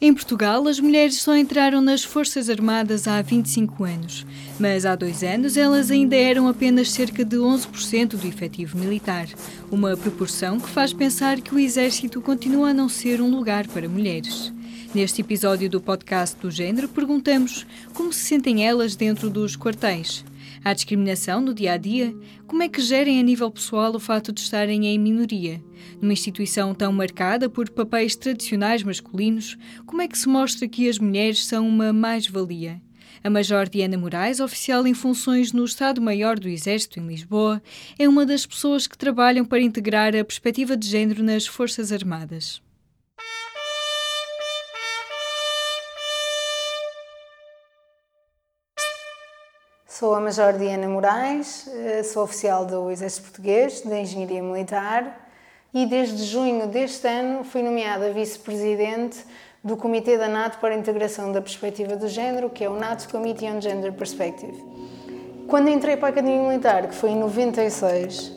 Em Portugal, as mulheres só entraram nas Forças Armadas há 25 anos, mas há dois anos elas ainda eram apenas cerca de 11% do efetivo militar, uma proporção que faz pensar que o Exército continua a não ser um lugar para mulheres. Neste episódio do podcast do Gênero, perguntamos como se sentem elas dentro dos quartéis. Há discriminação no dia a dia? Como é que gerem a nível pessoal o fato de estarem em minoria? Numa instituição tão marcada por papéis tradicionais masculinos, como é que se mostra que as mulheres são uma mais-valia? A Major Diana Moraes, oficial em funções no Estado-Maior do Exército em Lisboa, é uma das pessoas que trabalham para integrar a perspectiva de género nas Forças Armadas. Sou a Major Diana Moraes, eh, sou oficial do Exército Português de Engenharia Militar e desde junho deste ano fui nomeada vice-presidente do Comitê da NATO para a Integração da Perspectiva do Gênero, que é o NATO Committee on Gender Perspective. Quando entrei para a Academia Militar, que foi em 96,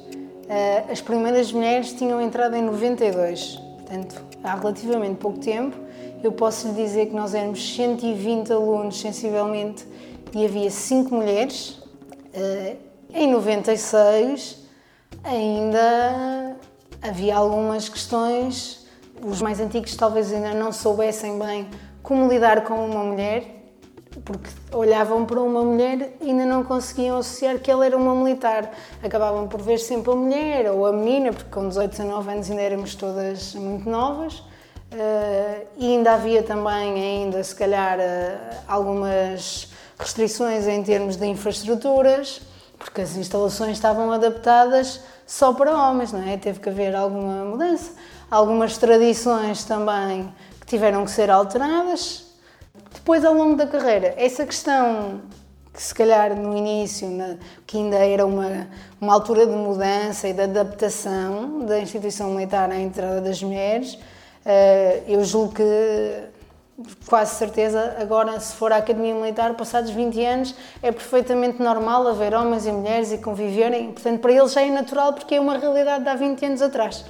eh, as primeiras mulheres tinham entrado em 92, portanto, há relativamente pouco tempo. Eu posso lhe dizer que nós éramos 120 alunos, sensivelmente, e havia cinco mulheres. Eh, em 96 ainda havia algumas questões, os mais antigos talvez ainda não soubessem bem como lidar com uma mulher, porque olhavam para uma mulher e ainda não conseguiam associar que ela era uma militar. Acabavam por ver sempre a mulher ou a menina, porque com 18, 19 anos ainda éramos todas muito novas. Uh, e ainda havia também, ainda se calhar, uh, algumas restrições em termos de infraestruturas, porque as instalações estavam adaptadas só para homens, não é? Teve que haver alguma mudança. Algumas tradições também que tiveram que ser alteradas. Depois, ao longo da carreira, essa questão que se calhar no início, na, que ainda era uma, uma altura de mudança e de adaptação da instituição militar à entrada das mulheres, uh, eu julgo que quase certeza, agora se for à Academia Militar, passados 20 anos, é perfeitamente normal haver homens e mulheres e conviverem. Portanto, para eles já é natural porque é uma realidade de há 20 anos atrás.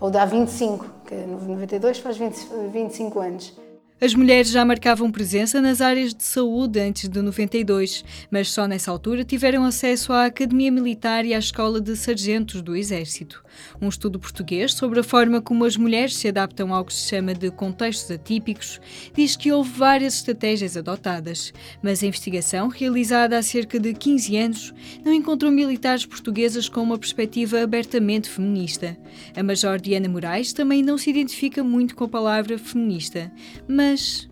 Ou de há 25, que 92 faz 20, 25 anos. As mulheres já marcavam presença nas áreas de saúde antes de 92, mas só nessa altura tiveram acesso à Academia Militar e à Escola de Sargentos do Exército. Um estudo português sobre a forma como as mulheres se adaptam ao que se chama de contextos atípicos diz que houve várias estratégias adotadas, mas a investigação, realizada há cerca de 15 anos, não encontrou militares portuguesas com uma perspectiva abertamente feminista. A Major Diana Moraes também não se identifica muito com a palavra feminista, mas mas.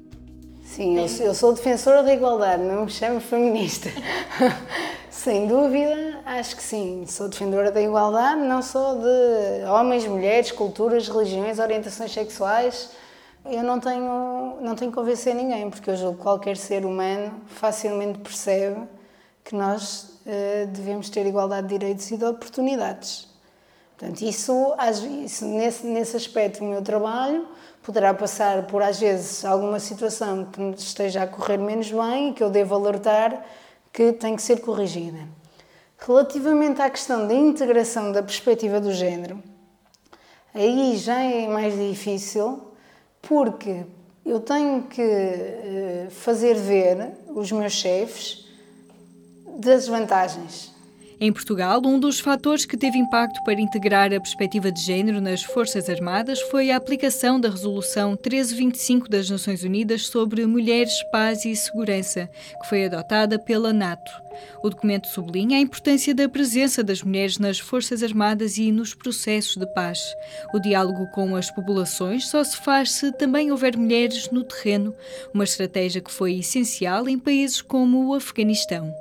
Sim, eu, eu sou defensora da igualdade, não me chamo feminista. Sem dúvida, acho que sim. Sou defensora da igualdade, não sou de homens, mulheres, culturas, religiões, orientações sexuais. Eu não tenho, não tenho que convencer ninguém, porque eu julgo que qualquer ser humano facilmente percebe que nós uh, devemos ter igualdade de direitos e de oportunidades. Portanto, isso, isso nesse, nesse aspecto, o meu trabalho poderá passar por, às vezes, alguma situação que esteja a correr menos bem e que eu devo alertar que tem que ser corrigida. Relativamente à questão da integração da perspectiva do género, aí já é mais difícil porque eu tenho que eh, fazer ver os meus chefes das vantagens em Portugal, um dos fatores que teve impacto para integrar a perspectiva de género nas Forças Armadas foi a aplicação da Resolução 1325 das Nações Unidas sobre Mulheres, Paz e Segurança, que foi adotada pela NATO. O documento sublinha a importância da presença das mulheres nas Forças Armadas e nos processos de paz. O diálogo com as populações só se faz se também houver mulheres no terreno, uma estratégia que foi essencial em países como o Afeganistão.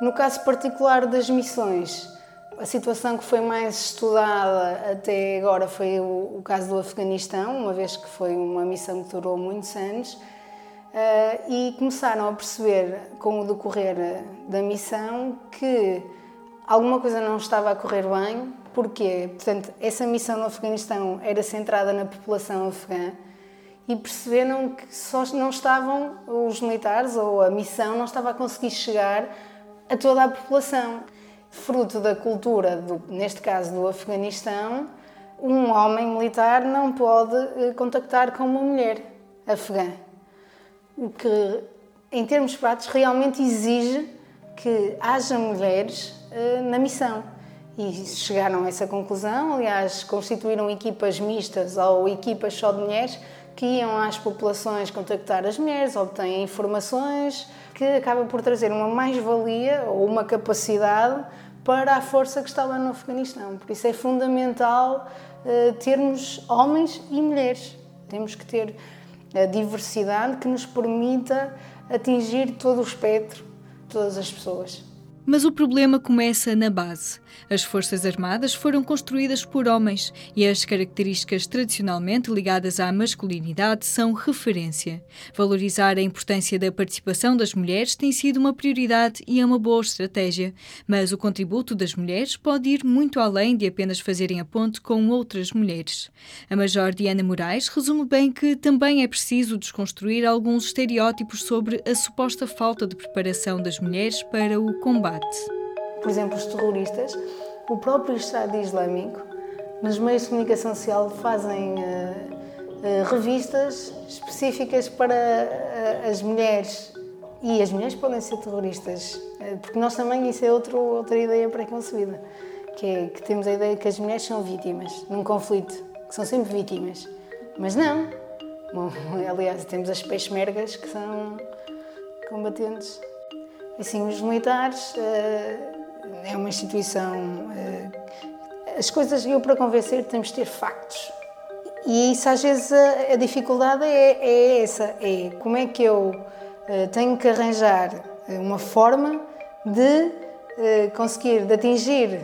No caso particular das missões, a situação que foi mais estudada até agora foi o, o caso do Afeganistão, uma vez que foi uma missão que durou muitos anos, uh, e começaram a perceber, com o decorrer da missão, que alguma coisa não estava a correr bem. Porquê? Portanto, essa missão no Afeganistão era centrada na população afegã e perceberam que só não estavam os militares ou a missão não estava a conseguir chegar a toda a população. Fruto da cultura, do, neste caso do Afeganistão, um homem militar não pode eh, contactar com uma mulher afegã. o que, em termos práticos, realmente exige que haja mulheres uh, na missão. E chegaram a essa conclusão, aliás, constituíram equipas mistas ou equipas só de mulheres que iam às populações contactar as mulheres, obtêm informações, que acaba por trazer uma mais-valia ou uma capacidade para a força que está lá no Afeganistão. Por isso é fundamental uh, termos homens e mulheres. Temos que ter a diversidade que nos permita atingir todo o espectro, todas as pessoas. Mas o problema começa na base. As Forças Armadas foram construídas por homens e as características tradicionalmente ligadas à masculinidade são referência. Valorizar a importância da participação das mulheres tem sido uma prioridade e é uma boa estratégia, mas o contributo das mulheres pode ir muito além de apenas fazerem a ponte com outras mulheres. A Major Diana Moraes resume bem que também é preciso desconstruir alguns estereótipos sobre a suposta falta de preparação das mulheres para o combate Por exemplo, os terroristas, o próprio Estado Islâmico, nos meios de comunicação social fazem uh, uh, revistas específicas para uh, as mulheres. E as mulheres podem ser terroristas, porque nós também, isso é outro, outra ideia preconcebida, que é que temos a ideia que as mulheres são vítimas num conflito, que são sempre vítimas. Mas não. Bom, aliás, temos as peixmergas que são combatentes. Assim, os militares uh, é uma instituição. Uh, as coisas, eu para convencer, temos de ter factos. E isso, às vezes, a, dificuldade é, é, essa: é como é que eu uh, tenho que arranjar uma forma de conseguir, de atingir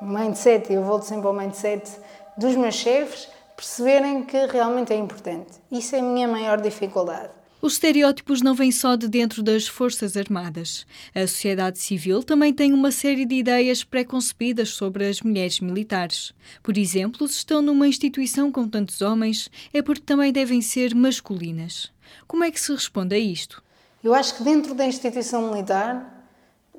o mindset, eu volto sempre ao mindset dos meus chefes, perceberem que realmente é importante. Isso é a minha maior dificuldade. Os estereótipos não vêm só de dentro das Forças Armadas. A sociedade civil também tem uma série de ideias preconcebidas sobre as mulheres militares. Por exemplo, se estão numa instituição com tantos homens, é porque também devem ser masculinas. Como é que se responde a isto? Eu acho que dentro da instituição militar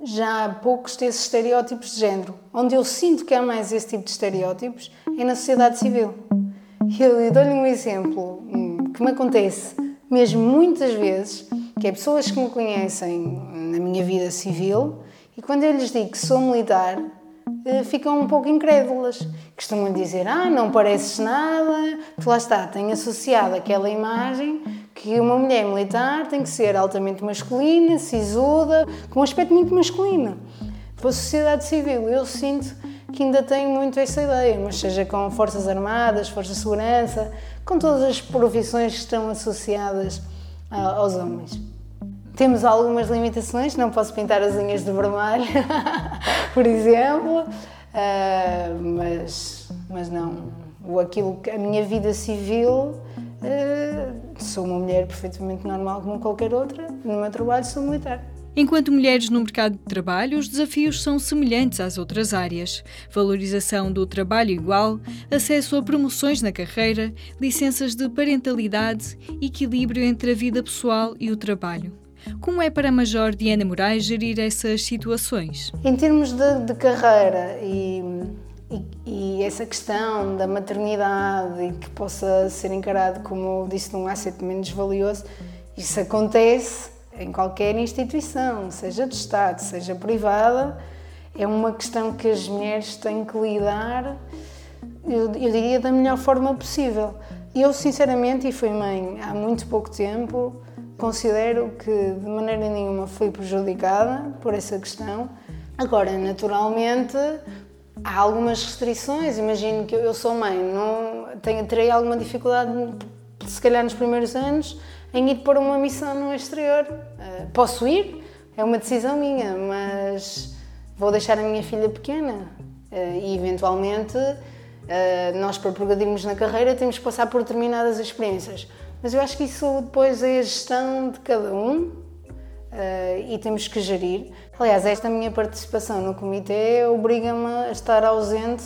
já há poucos desses estereótipos de género. Onde eu sinto que há mais esse tipo de estereótipos é na sociedade civil. Eu, eu dou-lhe um exemplo hum, que me acontece mesmo muitas vezes, que é pessoas que me conhecem na minha vida civil e quando eu lhes digo que sou militar, eh, ficam um pouco incrédulas. Costumam dizer: Ah, não pareces nada, tu lá está, tenho associado aquela imagem que uma mulher militar tem que ser altamente masculina, sisuda, com um aspecto muito masculino. Para a sociedade civil, eu sinto que ainda tenho muito essa ideia, mas seja com Forças Armadas, Forças de Segurança, com todas as profissões que estão associadas aos homens. Temos algumas limitações, não posso pintar as unhas de vermelho, por exemplo, uh, mas, mas não. Aquilo, a minha vida civil, uh, sou uma mulher perfeitamente normal como qualquer outra, no meu trabalho sou militar. Enquanto mulheres no mercado de trabalho, os desafios são semelhantes às outras áreas: valorização do trabalho igual, acesso a promoções na carreira, licenças de parentalidade, equilíbrio entre a vida pessoal e o trabalho. Como é para a Major Diana Moraes gerir essas situações? Em termos de, de carreira e, e, e, essa questão da maternidade e que possa ser encarado como, disse, um asset menos valioso, isso acontece em qualquer instituição, seja de Estado, seja privada, é uma questão que as mulheres têm que lidar, eu, eu diria, da melhor forma possível. Eu, sinceramente, e fui mãe há muito pouco tempo, considero que de maneira nenhuma fui prejudicada por essa questão. Agora, naturalmente, há algumas restrições. Imagino que eu sou mãe, não tenho, terei alguma dificuldade, se calhar nos primeiros anos, em ir para uma missão no exterior. Uh, posso ir, é uma decisão minha, mas vou deixar a minha filha pequena uh, e eventualmente uh, nós para progredirmos na carreira temos que passar por determinadas experiências. Mas eu acho que isso depois é a gestão de cada um e temos que gerir. Aliás, esta minha participação no comitê obriga-me a estar ausente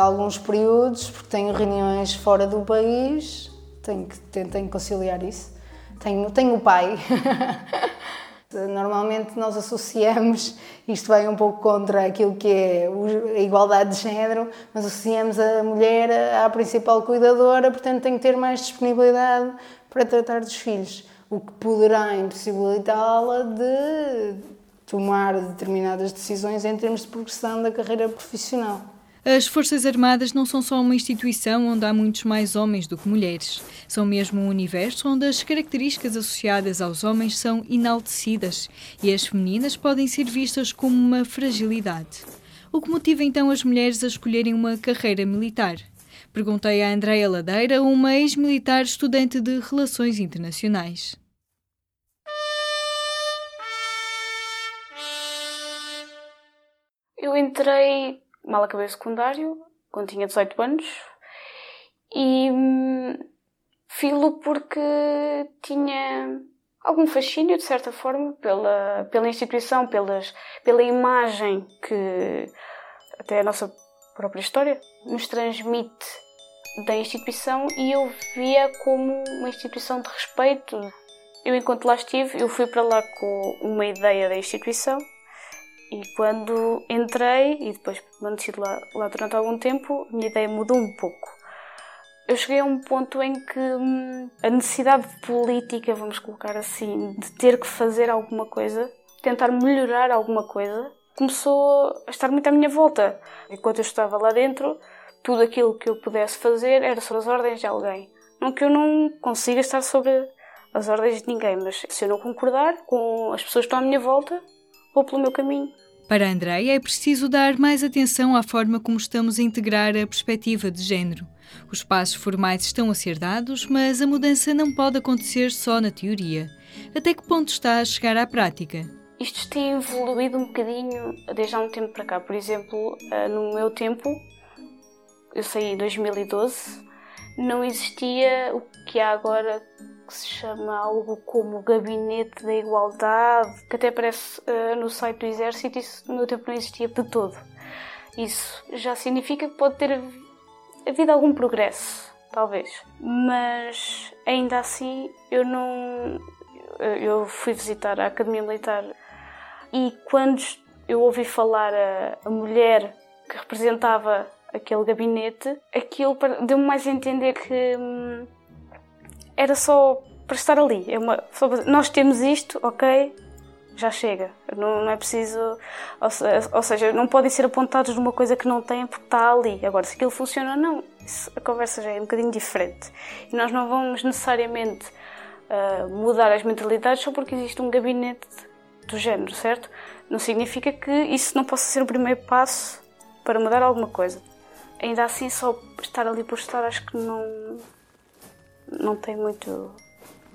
alguns períodos, porque tenho reuniões fora do país tenho que, tenho, conciliar isso. Tenho, tenho o pai. Normalmente nós associamos, isto vai um pouco contra aquilo que é a igualdade de género, mas associamos a mulher à principal cuidadora, portanto tem que ter mais disponibilidade para tratar dos filhos. o que poderá impossibilitá-la de tomar determinadas decisões em termos de progressão da carreira profissional. As Forças Armadas não são só uma instituição onde há muitos mais homens do que mulheres. São mesmo um universo onde as características associadas aos homens são enaltecidas e as femininas podem ser vistas como uma fragilidade. O que motiva então as mulheres a escolherem uma carreira militar? Perguntei a Andréa Ladeira, uma ex-militar estudante de Relações Internacionais. Eu entrei mal acabei o secundário, quando tinha 18 anos, e hum, filo porque tinha algum fascínio, de certa forma, pela, pela instituição, pelas, pela imagem que até a nossa própria história nos transmite da instituição e eu via como uma instituição de respeito. Eu, enquanto lá estive, eu fui para lá com uma ideia da instituição e quando entrei e depois permaneci lá, lá durante algum tempo, a minha ideia mudou um pouco. Eu cheguei a um ponto em que hum, a necessidade política, vamos colocar assim, de ter que fazer alguma coisa, tentar melhorar alguma coisa, começou a estar muito à minha volta. Enquanto eu estava lá dentro, tudo aquilo que eu pudesse fazer era sobre as ordens de alguém. Não que eu não consiga estar sobre as ordens de ninguém, mas se eu não concordar com as pessoas que estão à minha volta, vou pelo meu caminho. Para Andreia, é preciso dar mais atenção à forma como estamos a integrar a perspectiva de género. Os passos formais estão a ser dados, mas a mudança não pode acontecer só na teoria. Até que ponto está a chegar à prática? Isto tem evoluído um bocadinho desde há um tempo para cá. Por exemplo, eh, no meu tempo, eu saí em 2012, não existia o que há agora que se chama algo como Gabinete da Igualdade, que até aparece uh, no site do Exército, isso no meu tempo não existia de todo. Isso já significa que pode ter havido algum progresso, talvez. Mas ainda assim eu não. Eu fui visitar a Academia Militar e quando eu ouvi falar a, a mulher que representava aquele gabinete, aquilo deu-me mais a entender que. Hum, era só para estar ali. É uma, nós temos isto, ok, já chega. Não, não é preciso. Ou, ou, seja, não podem ser apontados numa coisa que não têm porque está ali. Agora, se aquilo funciona ou não, isso, a conversa já é um bocadinho diferente. E nós não vamos necessariamente uh, mudar as mentalidades só porque existe um gabinete do género, certo? Não significa que isso não possa ser o primeiro passo para mudar alguma coisa. Ainda assim, só estar ali por estar, acho que não, não tem muito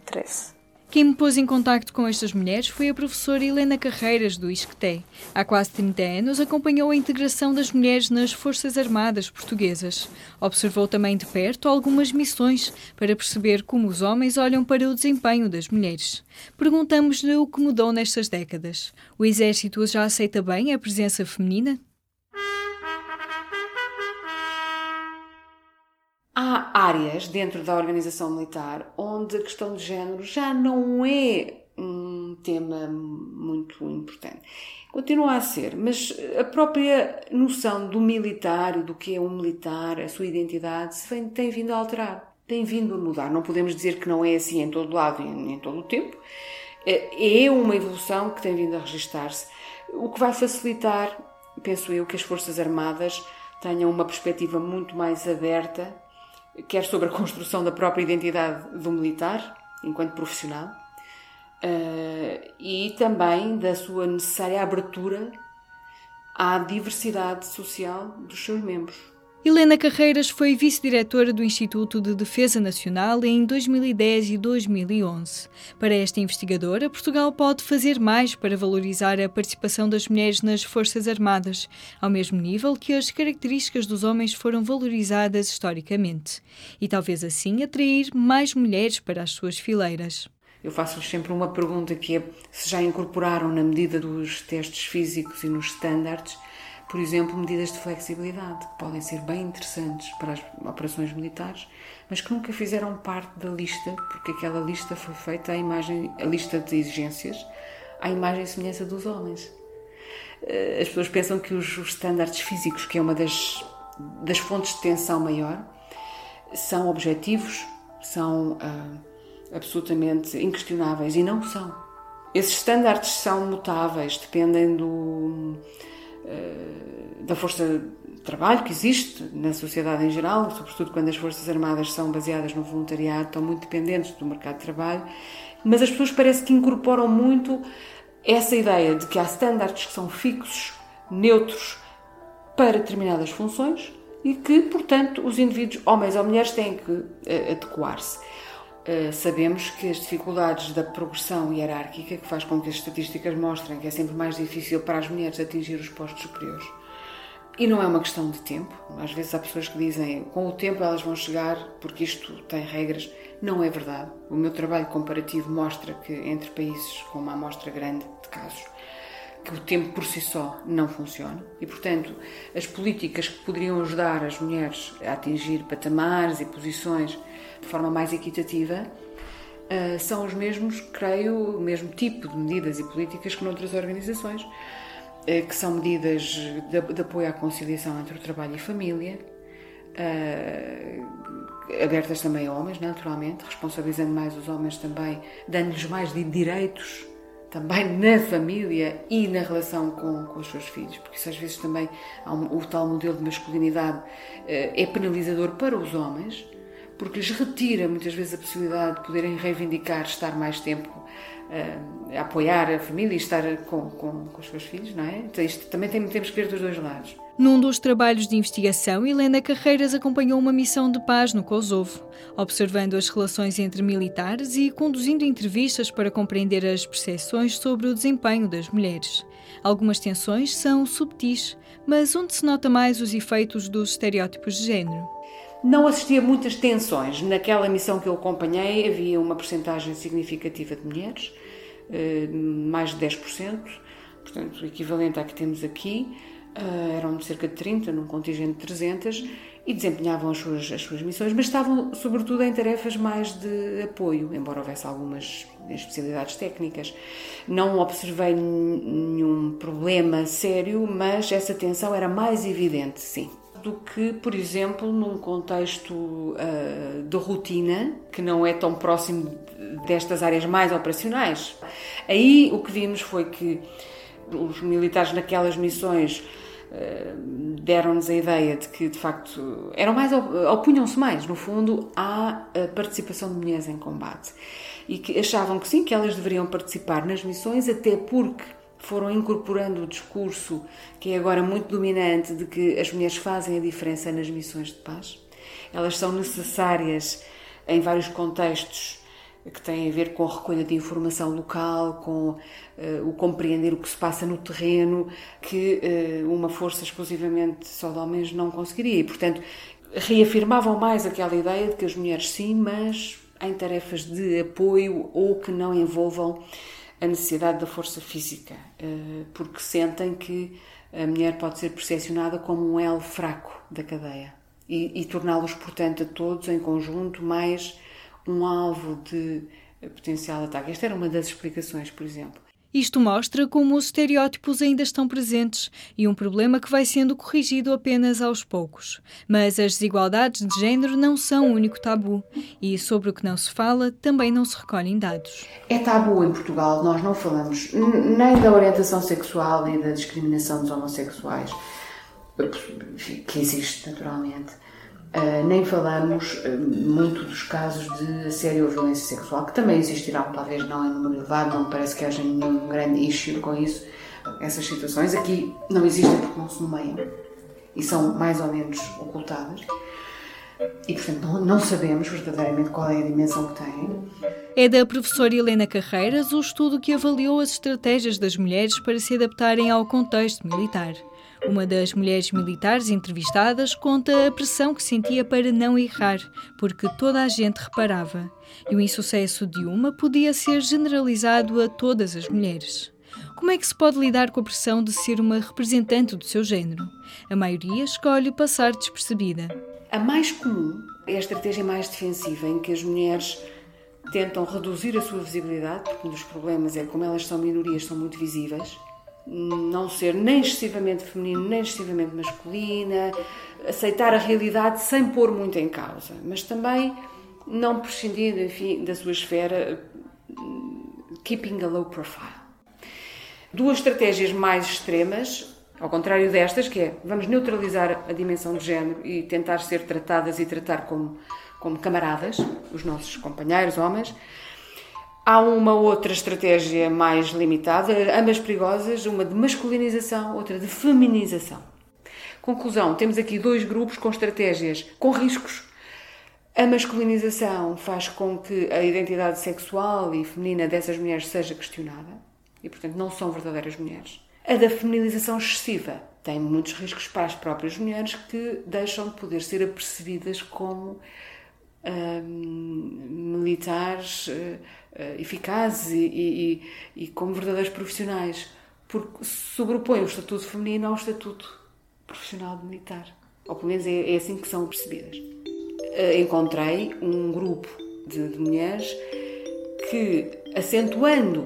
interesse. Quem me pôs em contacto com estas mulheres foi a professora Helena Carreiras, do ISCTE. Há quase 30 anos acompanhou a integração das mulheres nas Forças Armadas portuguesas. Observou também de perto algumas missões para perceber como os homens olham para o desempenho das mulheres. Perguntamos-lhe o que mudou nestas décadas. O Exército já aceita bem a presença feminina? Áreas dentro da organização militar onde a questão de género já não é um tema muito importante. Continua a ser, mas a própria noção do militar, do que é um militar, a sua identidade, tem vindo a alterar, tem vindo a mudar. Não podemos dizer que não é assim em todo lado e em todo o tempo. É, é uma evolução que tem vindo a registar-se, o que vai facilitar, penso eu, que as Forças Armadas tenham uma perspectiva muito mais aberta quer sobre a construção da própria identidade do militar, enquanto profissional, uh, e também da sua necessária abertura à diversidade social dos seus membros. Helena Carreiras foi vice-diretora do Instituto de Defesa Nacional em 2010 e 2011. Para esta investigadora, Portugal pode fazer mais para valorizar a participação das mulheres nas Forças Armadas, ao mesmo nível que as características dos homens foram valorizadas historicamente, e talvez assim atrair mais mulheres para as suas fileiras. Eu faço-lhes sempre uma pergunta que é se já incorporaram na medida dos testes físicos e nos estándares por exemplo, medidas de flexibilidade, que podem ser bem interessantes para as operações militares, mas que nunca fizeram parte da lista, porque aquela lista foi feita à imagem, a lista de exigências, à imagem e semelhança dos homens. Eh, as pessoas pensam que os, estándares físicos, que é uma das, das fontes de tensão maior, são objetivos, são uh, absolutamente inquestionáveis e não são. Esses estándares são mutáveis, dependem do, da força de trabalho que existe na sociedade em geral, sobretudo quando as Forças Armadas são baseadas no voluntariado, estão muito dependentes do mercado de trabalho, mas as pessoas parece que incorporam muito essa ideia de que há estándares que são fixos, neutros, para determinadas funções e que, portanto, os indivíduos, homens ou mulheres, têm que uh, adequar-se. Uh, sabemos que as dificuldades da progressão hierárquica, que faz com que as estatísticas mostrem que é sempre mais difícil para as mulheres atingir os postos superiores. E não é uma questão de tempo. Às vezes há pessoas que dizem com o tempo elas vão chegar porque isto tem regras. Não é verdade. O meu trabalho comparativo mostra que entre países com uma amostra grande de casos, que o tempo por si só não funciona e, portanto, as políticas que poderiam ajudar as mulheres a atingir patamares e posições de forma mais equitativa uh, são os mesmos, creio, o mesmo tipo de medidas e políticas que noutras organizações, uh, que são medidas de, apoio à conciliação entre o trabalho e família, uh, abertas também a homens, naturalmente, responsabilizando mais os homens também, dando-lhes mais de direitos também na família e na relação com, com os seus filhos, porque isso às vezes também um, o tal modelo de masculinidade eh, é penalizador para os homens, porque lhes retira muitas vezes a possibilidade de poderem reivindicar estar mais tempo uh, a apoiar a família e estar com, com, com, os seus filhos, não é? Então isto também tem, temos que ver dos dois lados. Num dos trabalhos de investigação, Helena Carreiras acompanhou uma missão de paz no Kosovo, observando as relações entre militares e conduzindo entrevistas para compreender as percepções sobre o desempenho das mulheres. Algumas tensões são subtis, mas onde se nota mais os efeitos dos estereótipos de género? Não assisti a muitas tensões. Naquela missão que eu acompanhei havia uma percentagem significativa de mulheres, eh, mais de 10%, portanto, equivalente à que temos aqui. Uh, eram cerca de 30, num contingente de 300, e desempenhavam as suas, as suas missões, mas estavam sobretudo em tarefas mais de apoio, embora houvesse algumas especialidades técnicas. Não observei nenhum problema sério, mas essa tensão era mais evidente, sim do que, por exemplo, num contexto uh, de rotina, que não é tão próximo destas áreas mais operacionais. Aí o que vimos foi que os militares naquelas missões eh, deram-nos a ideia de que, de facto, eram mais, opunham-se mais, no fundo, à participação de mulheres em combate. E que achavam que sim, que elas deveriam participar nas missões, até porque foram incorporando o discurso que é agora muito dominante de que as mulheres fazem a diferença nas missões de paz. Elas são necessárias em vários contextos que têm a ver com a recolha de informação local, com uh, o compreender o que se passa no terreno, que uh, uma força exclusivamente só de homens não conseguiria. E, portanto, reafirmavam mais aquela ideia de que as mulheres sim, mas em tarefas de apoio ou que não envolvam a necessidade da força física, uh, porque sentem que a mulher pode ser percepcionada como um elo fraco da cadeia e, e torná-los, portanto, a todos em conjunto mais um alvo de potencial ataque. Esta era uma das explicações, por exemplo. Isto mostra como os estereótipos ainda estão presentes e um problema que vai sendo corrigido apenas aos poucos. Mas as desigualdades de género não são o único tabu e sobre o que não se fala também não se recolhem dados. É tabu em Portugal, nós não falamos nem da orientação sexual nem da discriminação dos homossexuais, que existe naturalmente. Uh, nem falamos uh, muito dos casos de assédio ou violência sexual, que também existirão, talvez não em número elevado, não parece que haja nenhum grande issue com isso. Essas situações aqui não existem porque não se nomeiam e são mais ou menos ocultadas. E, portanto, não, não sabemos verdadeiramente qual é a dimensão que têm. É da professora Helena Carreiras o estudo que avaliou as estratégias das mulheres para se adaptarem ao contexto militar. Uma das mulheres militares entrevistadas conta a pressão que sentia para não errar, porque toda a gente reparava. E o insucesso de uma podia ser generalizado a todas as mulheres. Como é que se pode lidar com a pressão de ser uma representante do seu género? A maioria escolhe passar despercebida. A mais comum é a estratégia mais defensiva, em que as mulheres tentam reduzir a sua visibilidade, porque um dos problemas é como elas são minorias, são muito visíveis, não ser nem excessivamente feminino nem excessivamente masculina, aceitar a realidade sem pôr muito em causa, mas também não prescindindo, enfim, da sua esfera, keeping a low profile. Duas estratégias mais extremas, ao contrário destas, que é vamos neutralizar a dimensão de género e tentar ser tratadas e tratar como, como camaradas, os nossos companheiros, homens. Há uma outra estratégia mais limitada, ambas perigosas, uma de masculinização, outra de feminização. Conclusão: temos aqui dois grupos com estratégias com riscos. A masculinização faz com que a identidade sexual e feminina dessas mulheres seja questionada e, portanto, não são verdadeiras mulheres. A da feminização excessiva tem muitos riscos para as próprias mulheres que deixam de poder ser apercebidas como militares uh, eficazes e, e, e, como verdadeiros profissionais, porque sobrepõem o estatuto feminino ao estatuto profissional militar. Ou pelo menos é, é assim que são percebidas. Uh, encontrei um grupo de, de mulheres que, acentuando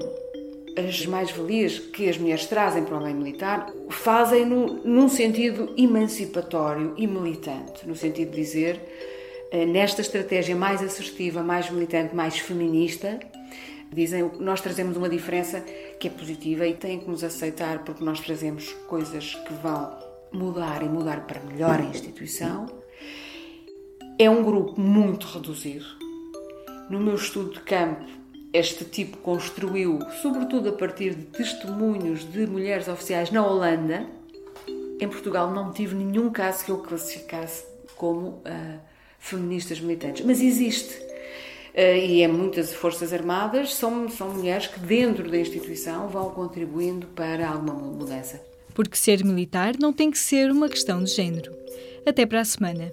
as mais-valias que as mulheres trazem para o meio militar, fazem-no num sentido emancipatório e militante, no sentido de dizer, nesta estratégia mais assertiva, mais militante, mais feminista, dizem nós trazemos uma diferença que é positiva e têm que nos aceitar porque nós trazemos coisas que vão mudar e mudar para melhor a instituição. É um grupo muito reduzido. No meu estudo de campo, este tipo construiu, sobretudo a partir de testemunhos de mulheres oficiais na Holanda. Em Portugal não tive nenhum caso que eu classificasse como uh, feministas militantes, mas existe. Uh, e é muitas forças armadas são, são mulheres que dentro da instituição vão contribuindo para alguma mudança. Porque ser militar não tem que ser uma questão de género. Até para a semana.